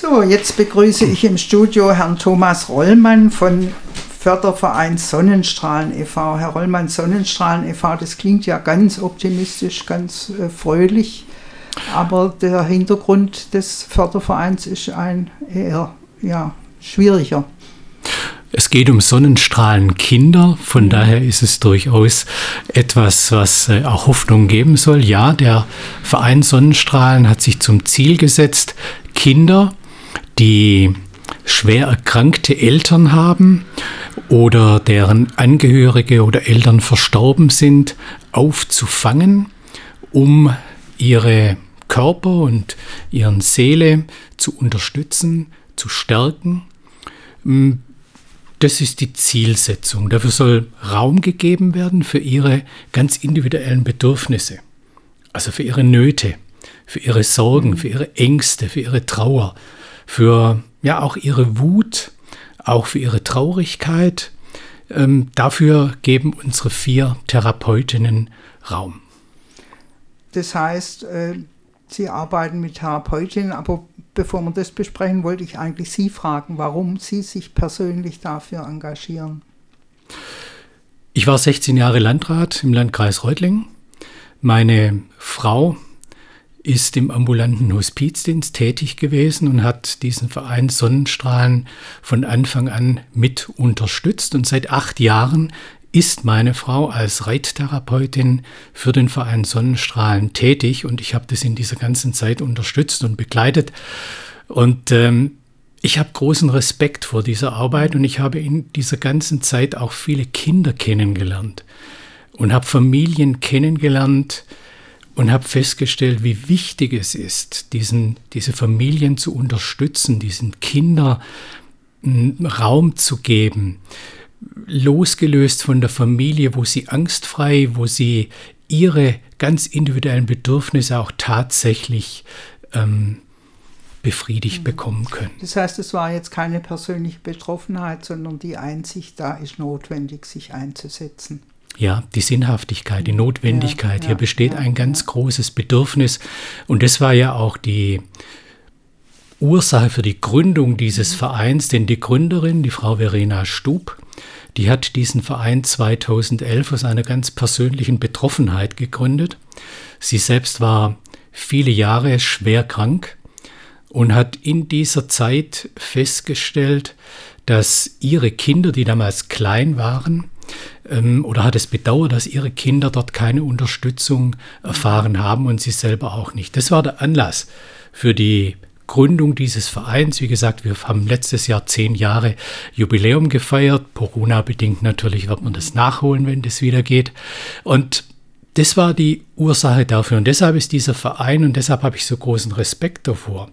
So, jetzt begrüße ich im Studio Herrn Thomas Rollmann von Förderverein Sonnenstrahlen e.V. Herr Rollmann, Sonnenstrahlen e.V., das klingt ja ganz optimistisch, ganz äh, fröhlich, aber der Hintergrund des Fördervereins ist ein eher ja, schwieriger. Es geht um Sonnenstrahlenkinder, von daher ist es durchaus etwas, was äh, auch Hoffnung geben soll. Ja, der Verein Sonnenstrahlen hat sich zum Ziel gesetzt, Kinder, die schwer erkrankte Eltern haben oder deren Angehörige oder Eltern verstorben sind, aufzufangen, um ihre Körper und ihren Seele zu unterstützen, zu stärken. Das ist die Zielsetzung. Dafür soll Raum gegeben werden für ihre ganz individuellen Bedürfnisse, also für ihre Nöte, für ihre Sorgen, für ihre Ängste, für ihre Trauer, für ja auch ihre Wut, auch für ihre Traurigkeit. Ähm, dafür geben unsere vier Therapeutinnen Raum. Das heißt, äh, Sie arbeiten mit Therapeutinnen, aber bevor wir das besprechen, wollte ich eigentlich Sie fragen, warum Sie sich persönlich dafür engagieren. Ich war 16 Jahre Landrat im Landkreis Reutlingen. Meine Frau ist im ambulanten Hospizdienst tätig gewesen und hat diesen Verein Sonnenstrahlen von Anfang an mit unterstützt. Und seit acht Jahren ist meine Frau als Reittherapeutin für den Verein Sonnenstrahlen tätig und ich habe das in dieser ganzen Zeit unterstützt und begleitet. Und ähm, ich habe großen Respekt vor dieser Arbeit und ich habe in dieser ganzen Zeit auch viele Kinder kennengelernt und habe Familien kennengelernt und habe festgestellt, wie wichtig es ist, diesen, diese Familien zu unterstützen, diesen Kindern Raum zu geben losgelöst von der Familie, wo sie angstfrei, wo sie ihre ganz individuellen Bedürfnisse auch tatsächlich ähm, befriedigt mhm. bekommen können. Das heißt, es war jetzt keine persönliche Betroffenheit, sondern die Einsicht, da ist notwendig, sich einzusetzen. Ja, die Sinnhaftigkeit, die Notwendigkeit. Ja, Hier besteht ja, ein ganz ja. großes Bedürfnis. Und das war ja auch die Ursache für die Gründung dieses mhm. Vereins, denn die Gründerin, die Frau Verena Stub, die hat diesen Verein 2011 aus einer ganz persönlichen Betroffenheit gegründet. Sie selbst war viele Jahre schwer krank und hat in dieser Zeit festgestellt, dass ihre Kinder, die damals klein waren, ähm, oder hat es bedauert, dass ihre Kinder dort keine Unterstützung erfahren haben und sie selber auch nicht. Das war der Anlass für die Gründung dieses Vereins. Wie gesagt, wir haben letztes Jahr zehn Jahre Jubiläum gefeiert. Corona-bedingt natürlich wird man das nachholen, wenn das wieder geht. Und das war die Ursache dafür. Und deshalb ist dieser Verein, und deshalb habe ich so großen Respekt davor,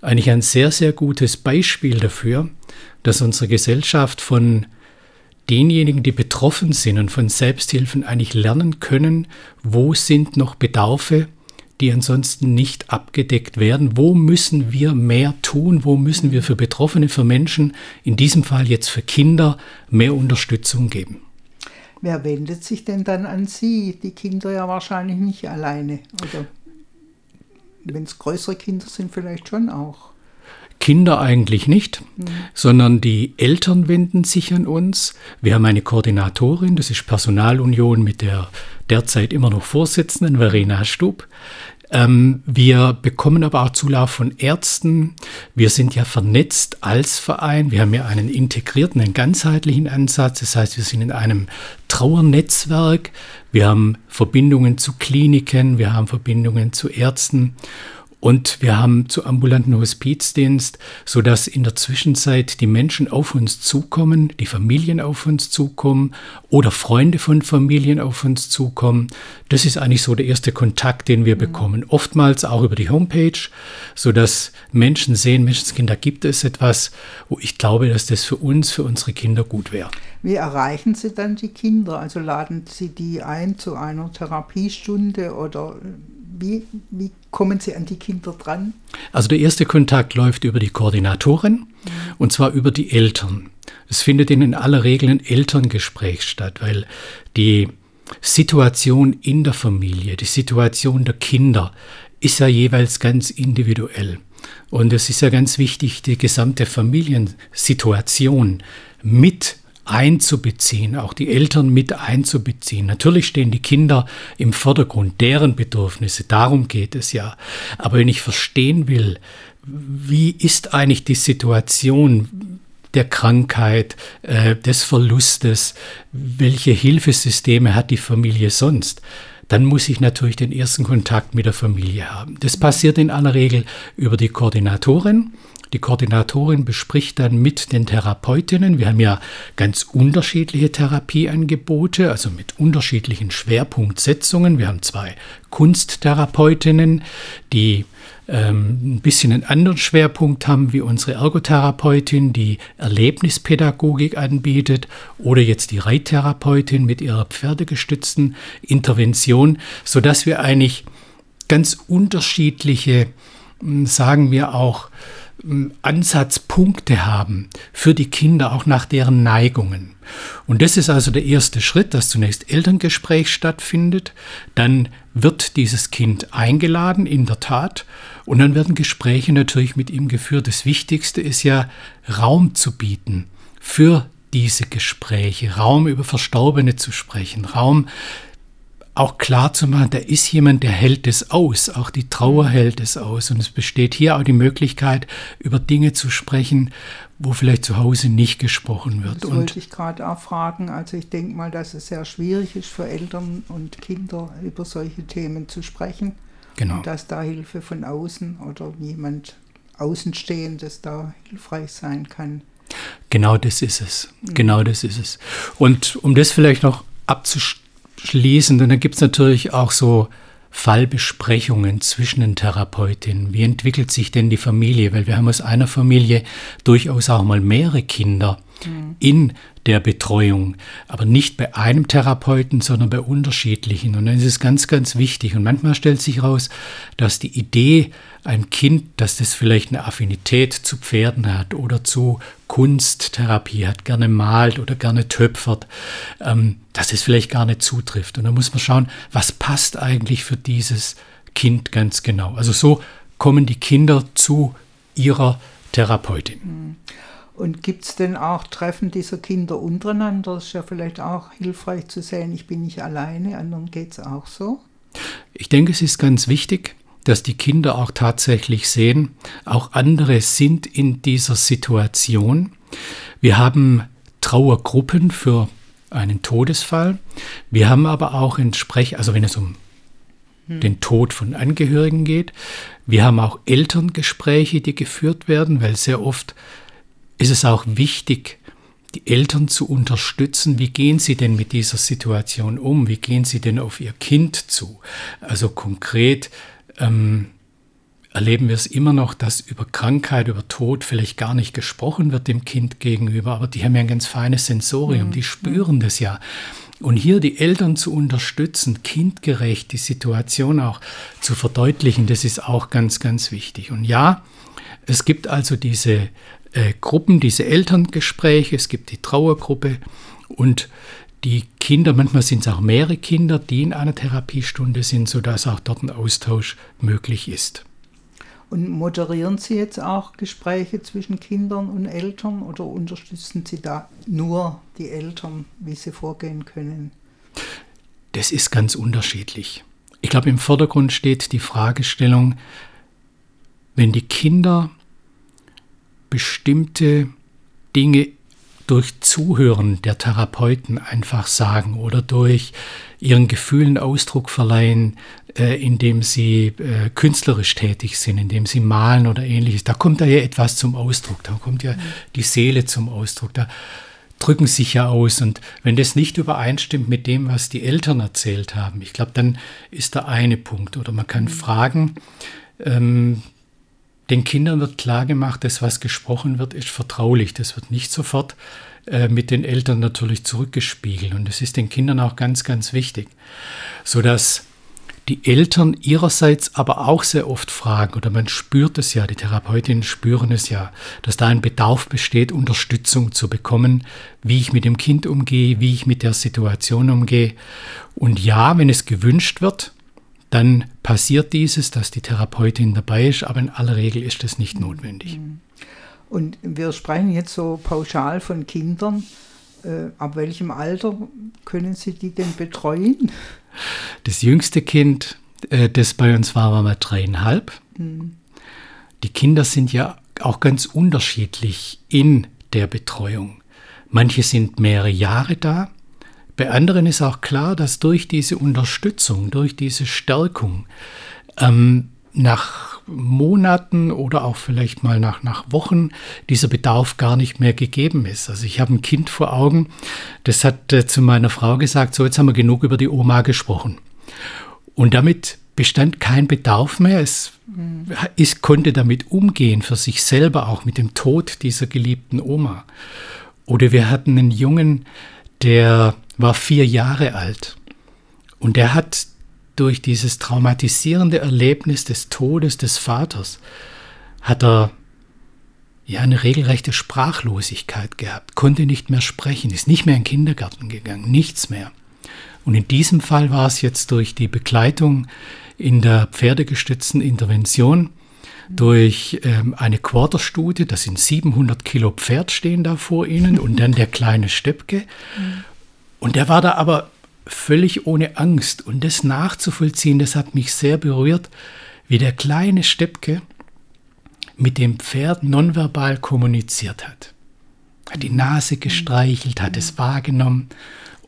eigentlich ein sehr, sehr gutes Beispiel dafür, dass unsere Gesellschaft von denjenigen, die betroffen sind und von Selbsthilfen eigentlich lernen können, wo sind noch Bedarfe, die ansonsten nicht abgedeckt werden. Wo müssen wir mehr tun? Wo müssen wir für Betroffene, für Menschen, in diesem Fall jetzt für Kinder, mehr Unterstützung geben? Wer wendet sich denn dann an Sie? Die Kinder ja wahrscheinlich nicht alleine. Oder wenn es größere Kinder sind, vielleicht schon auch. Kinder eigentlich nicht, mhm. sondern die Eltern wenden sich an uns. Wir haben eine Koordinatorin, das ist Personalunion mit der derzeit immer noch Vorsitzenden Verena Stub. Ähm, wir bekommen aber auch Zulauf von Ärzten. Wir sind ja vernetzt als Verein. Wir haben ja einen integrierten, einen ganzheitlichen Ansatz. Das heißt, wir sind in einem Trauernetzwerk. Wir haben Verbindungen zu Kliniken. Wir haben Verbindungen zu Ärzten. Und wir haben zu ambulanten Hospizdienst, sodass in der Zwischenzeit die Menschen auf uns zukommen, die Familien auf uns zukommen oder Freunde von Familien auf uns zukommen. Das ist eigentlich so der erste Kontakt, den wir mhm. bekommen. Oftmals auch über die Homepage, sodass Menschen sehen, Menschenskinder gibt es etwas, wo ich glaube, dass das für uns, für unsere Kinder gut wäre. Wie erreichen Sie dann die Kinder? Also laden Sie die ein zu einer Therapiestunde oder wie, wie kommen Sie an die Kinder dran? Also der erste Kontakt läuft über die Koordinatorin mhm. und zwar über die Eltern. Es findet in aller Regel ein Elterngespräch statt, weil die Situation in der Familie, die Situation der Kinder ist ja jeweils ganz individuell. Und es ist ja ganz wichtig, die gesamte Familiensituation mit einzubeziehen, auch die Eltern mit einzubeziehen. Natürlich stehen die Kinder im Vordergrund, deren Bedürfnisse, darum geht es ja. Aber wenn ich verstehen will, wie ist eigentlich die Situation der Krankheit, äh, des Verlustes, welche Hilfesysteme hat die Familie sonst, dann muss ich natürlich den ersten Kontakt mit der Familie haben. Das passiert in aller Regel über die Koordinatorin. Die Koordinatorin bespricht dann mit den Therapeutinnen. Wir haben ja ganz unterschiedliche Therapieangebote, also mit unterschiedlichen Schwerpunktsetzungen. Wir haben zwei Kunsttherapeutinnen, die ähm, ein bisschen einen anderen Schwerpunkt haben wie unsere Ergotherapeutin, die Erlebnispädagogik anbietet, oder jetzt die Reittherapeutin mit ihrer pferdegestützten Intervention, sodass wir eigentlich ganz unterschiedliche, hm, sagen wir auch, Ansatzpunkte haben für die Kinder, auch nach deren Neigungen. Und das ist also der erste Schritt, dass zunächst Elterngespräch stattfindet, dann wird dieses Kind eingeladen, in der Tat, und dann werden Gespräche natürlich mit ihm geführt. Das Wichtigste ist ja, Raum zu bieten für diese Gespräche, Raum über Verstorbene zu sprechen, Raum auch klar zu machen, da ist jemand, der hält es aus, auch die Trauer hält es aus. Und es besteht hier auch die Möglichkeit, über Dinge zu sprechen, wo vielleicht zu Hause nicht gesprochen wird. Das und wollte ich gerade auch fragen. Also ich denke mal, dass es sehr schwierig ist für Eltern und Kinder über solche Themen zu sprechen. Genau. Und dass da Hilfe von außen oder jemand Außenstehendes da hilfreich sein kann. Genau das ist es. Mhm. Genau das ist es. Und um das vielleicht noch abzuschließen, schließend. Und dann gibt es natürlich auch so Fallbesprechungen zwischen den Therapeutinnen. Wie entwickelt sich denn die Familie? Weil wir haben aus einer Familie durchaus auch mal mehrere Kinder mhm. in der Betreuung, aber nicht bei einem Therapeuten, sondern bei unterschiedlichen. Und dann ist es ganz, ganz wichtig. Und manchmal stellt sich heraus, dass die Idee, ein Kind, dass das vielleicht eine Affinität zu Pferden hat oder zu Kunsttherapie hat, gerne malt oder gerne töpfert, ähm, dass es vielleicht gar nicht zutrifft. Und da muss man schauen, was passt eigentlich für dieses Kind ganz genau. Also so kommen die Kinder zu ihrer Therapeutin. Mhm. Und gibt es denn auch Treffen dieser Kinder untereinander? Das ist ja vielleicht auch hilfreich zu sehen, ich bin nicht alleine, anderen geht es auch so. Ich denke, es ist ganz wichtig, dass die Kinder auch tatsächlich sehen, auch andere sind in dieser Situation. Wir haben Trauergruppen für einen Todesfall. Wir haben aber auch entsprechend, also wenn es um hm. den Tod von Angehörigen geht, wir haben auch Elterngespräche, die geführt werden, weil sehr oft ist es auch wichtig, die Eltern zu unterstützen. Wie gehen sie denn mit dieser Situation um? Wie gehen sie denn auf ihr Kind zu? Also konkret ähm, erleben wir es immer noch, dass über Krankheit, über Tod vielleicht gar nicht gesprochen wird dem Kind gegenüber, aber die haben ja ein ganz feines Sensorium, mhm. die spüren das ja. Und hier die Eltern zu unterstützen, kindgerecht die Situation auch zu verdeutlichen, das ist auch ganz, ganz wichtig. Und ja, es gibt also diese äh, Gruppen, diese Elterngespräche, es gibt die Trauergruppe und die Kinder, manchmal sind es auch mehrere Kinder, die in einer Therapiestunde sind, sodass auch dort ein Austausch möglich ist. Und moderieren Sie jetzt auch Gespräche zwischen Kindern und Eltern oder unterstützen Sie da nur die Eltern, wie sie vorgehen können? Das ist ganz unterschiedlich. Ich glaube, im Vordergrund steht die Fragestellung, wenn die Kinder bestimmte Dinge durch Zuhören der Therapeuten einfach sagen oder durch ihren Gefühlen Ausdruck verleihen, äh, indem sie äh, künstlerisch tätig sind, indem sie malen oder ähnliches. Da kommt da ja etwas zum Ausdruck, da kommt ja die Seele zum Ausdruck, da drücken sich ja aus. Und wenn das nicht übereinstimmt mit dem, was die Eltern erzählt haben, ich glaube, dann ist da eine Punkt. Oder man kann mhm. fragen, ähm, den Kindern wird klargemacht, dass was gesprochen wird, ist vertraulich. Das wird nicht sofort äh, mit den Eltern natürlich zurückgespiegelt. Und das ist den Kindern auch ganz, ganz wichtig. Sodass die Eltern ihrerseits aber auch sehr oft fragen, oder man spürt es ja, die Therapeutinnen spüren es ja, dass da ein Bedarf besteht, Unterstützung zu bekommen, wie ich mit dem Kind umgehe, wie ich mit der Situation umgehe. Und ja, wenn es gewünscht wird, dann passiert dieses, dass die Therapeutin dabei ist, aber in aller Regel ist das nicht notwendig. Mhm. Und wir sprechen jetzt so pauschal von Kindern. Äh, ab welchem Alter können Sie die denn betreuen? Das jüngste Kind, äh, das bei uns war, war mal dreieinhalb. Mhm. Die Kinder sind ja auch ganz unterschiedlich in der Betreuung. Manche sind mehrere Jahre da. Bei anderen ist auch klar, dass durch diese Unterstützung, durch diese Stärkung ähm, nach Monaten oder auch vielleicht mal nach, nach Wochen dieser Bedarf gar nicht mehr gegeben ist. Also ich habe ein Kind vor Augen, das hat äh, zu meiner Frau gesagt, so jetzt haben wir genug über die Oma gesprochen. Und damit bestand kein Bedarf mehr. Es ist, konnte damit umgehen, für sich selber auch mit dem Tod dieser geliebten Oma. Oder wir hatten einen Jungen, der war vier Jahre alt und der hat durch dieses traumatisierende Erlebnis des Todes des Vaters, hat er ja eine regelrechte Sprachlosigkeit gehabt, konnte nicht mehr sprechen, ist nicht mehr in den Kindergarten gegangen, nichts mehr. Und in diesem Fall war es jetzt durch die Begleitung in der pferdegestützten Intervention, durch ähm, eine Quarterstudie, das sind 700 Kilo Pferd stehen da vor ihnen und dann der kleine Steppke. Und der war da aber völlig ohne Angst. Und das nachzuvollziehen, das hat mich sehr berührt, wie der kleine Steppke mit dem Pferd nonverbal kommuniziert hat. Hat die Nase gestreichelt, hat es wahrgenommen.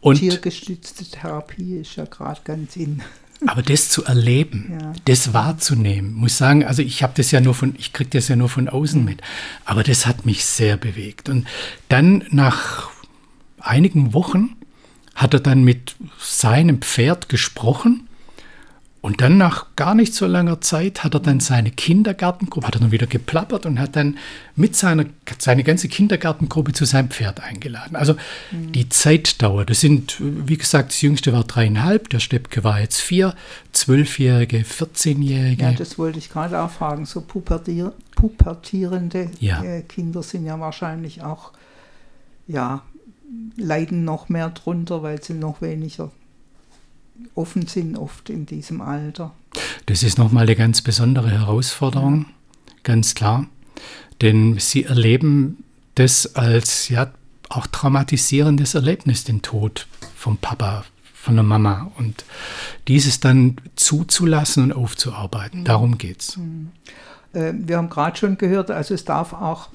Und Tiergestützte Therapie ist ja gerade ganz in. Aber das zu erleben, ja. das wahrzunehmen, muss sagen, also ich habe das ja nur von, ich kriege das ja nur von außen mit, aber das hat mich sehr bewegt. Und dann nach einigen Wochen hat er dann mit seinem Pferd gesprochen und dann nach gar nicht so langer Zeit hat er dann seine Kindergartengruppe, hat er dann wieder geplappert und hat dann mit seiner seine ganze Kindergartengruppe zu seinem Pferd eingeladen. Also mhm. die Zeitdauer, das sind, wie gesagt, das jüngste war dreieinhalb, der Steppke war jetzt vier, zwölfjährige, 14-jährige. Ja, das wollte ich gerade auch fragen. So pubertier, pubertierende ja. Äh, Kinder sind ja wahrscheinlich auch, ja, leiden noch mehr drunter, weil sie noch weniger offen sind oft in diesem Alter. Das ist nochmal eine ganz besondere Herausforderung, ganz klar. Denn sie erleben das als ja auch traumatisierendes Erlebnis, den Tod vom Papa, von der Mama. Und dieses dann zuzulassen und aufzuarbeiten, mhm. darum geht es. Mhm. Äh, wir haben gerade schon gehört, also es darf auch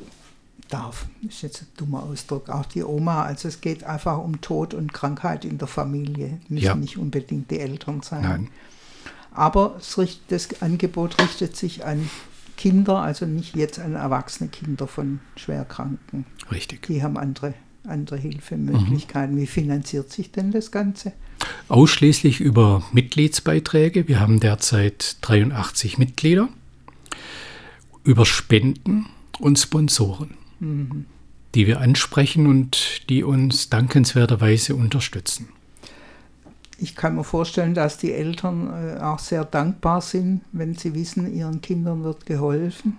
darf, ist jetzt ein dummer Ausdruck, auch die Oma. Also es geht einfach um Tod und Krankheit in der Familie, müssen ja. nicht unbedingt die Eltern sein. Nein. Aber das Angebot richtet sich an Kinder, also nicht jetzt an erwachsene Kinder von Schwerkranken. Richtig. Die haben andere, andere Hilfemöglichkeiten. Mhm. Wie finanziert sich denn das Ganze? Ausschließlich über Mitgliedsbeiträge. Wir haben derzeit 83 Mitglieder. Über Spenden und Sponsoren mhm. die wir ansprechen und die uns dankenswerterweise unterstützen. Ich kann mir vorstellen, dass die Eltern äh, auch sehr dankbar sind, wenn sie wissen, ihren Kindern wird geholfen.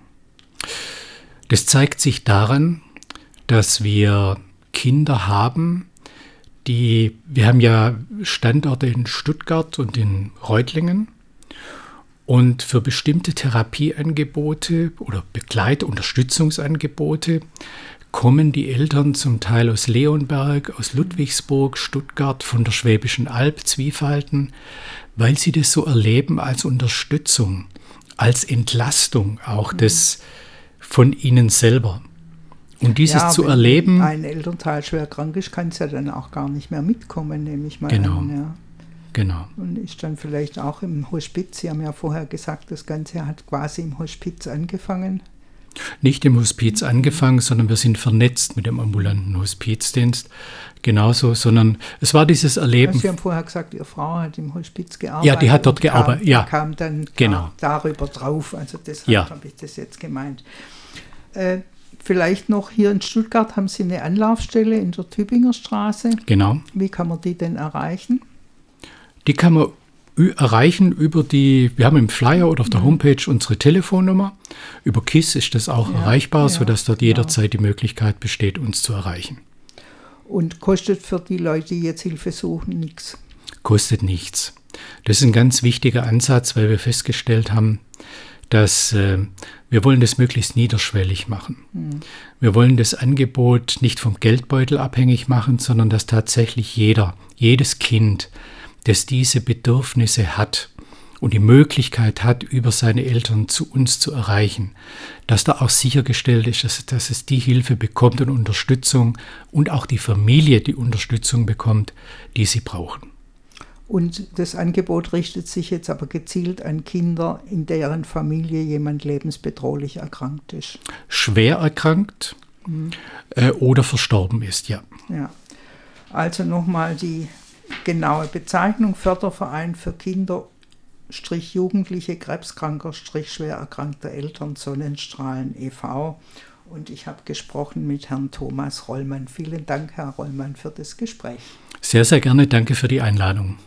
Das zeigt sich daran, dass wir Kinder haben, die, wir haben ja Standorte in Stuttgart und in Reutlingen und für bestimmte Therapieangebote oder Begleitunterstützungsangebote kommen die Eltern zum Teil aus Leonberg, aus Ludwigsburg, Stuttgart, von der Schwäbischen Alb, Zwiefalten, weil sie das so erleben als Unterstützung, als Entlastung auch des von ihnen selber. Und dieses ja, zu erleben. Wenn ein Elternteil schwer krank ist, kann es ja dann auch gar nicht mehr mitkommen, nehme ich mal genau. an. Ja. Genau. Und ist dann vielleicht auch im Hospiz. Sie haben ja vorher gesagt, das Ganze hat quasi im Hospiz angefangen. Nicht im Hospiz angefangen, sondern wir sind vernetzt mit dem ambulanten Hospizdienst. Genauso, sondern es war dieses Erleben. Sie haben vorher gesagt, Ihre Frau hat im Hospiz gearbeitet. Ja, die hat dort gearbeitet. Ja. kam dann genau. darüber drauf. Also deshalb ja. habe ich das jetzt gemeint. Äh, vielleicht noch hier in Stuttgart haben Sie eine Anlaufstelle in der Tübinger Straße. Genau. Wie kann man die denn erreichen? Die kann man erreichen über die, wir haben im Flyer oder auf der mhm. Homepage unsere Telefonnummer. Über KISS ist das auch ja, erreichbar, ja, sodass dort jederzeit die Möglichkeit besteht, uns zu erreichen. Und kostet für die Leute, die jetzt Hilfe suchen, nichts? Kostet nichts. Das ist ein ganz wichtiger Ansatz, weil wir festgestellt haben, dass äh, wir wollen das möglichst niederschwellig machen. Mhm. Wir wollen das Angebot nicht vom Geldbeutel abhängig machen, sondern dass tatsächlich jeder, jedes Kind, das diese Bedürfnisse hat und die Möglichkeit hat, über seine Eltern zu uns zu erreichen, dass da auch sichergestellt ist, dass, dass es die Hilfe bekommt und Unterstützung und auch die Familie die Unterstützung bekommt, die sie brauchen. Und das Angebot richtet sich jetzt aber gezielt an Kinder, in deren Familie jemand lebensbedrohlich erkrankt ist. Schwer erkrankt mhm. äh, oder verstorben ist, ja. Ja. Also nochmal die genaue Bezeichnung: Förderverein für Kinder. Jugendliche Krebskranker, schwer erkrankter Eltern, Sonnenstrahlen e.V. Und ich habe gesprochen mit Herrn Thomas Rollmann. Vielen Dank, Herr Rollmann, für das Gespräch. Sehr, sehr gerne. Danke für die Einladung.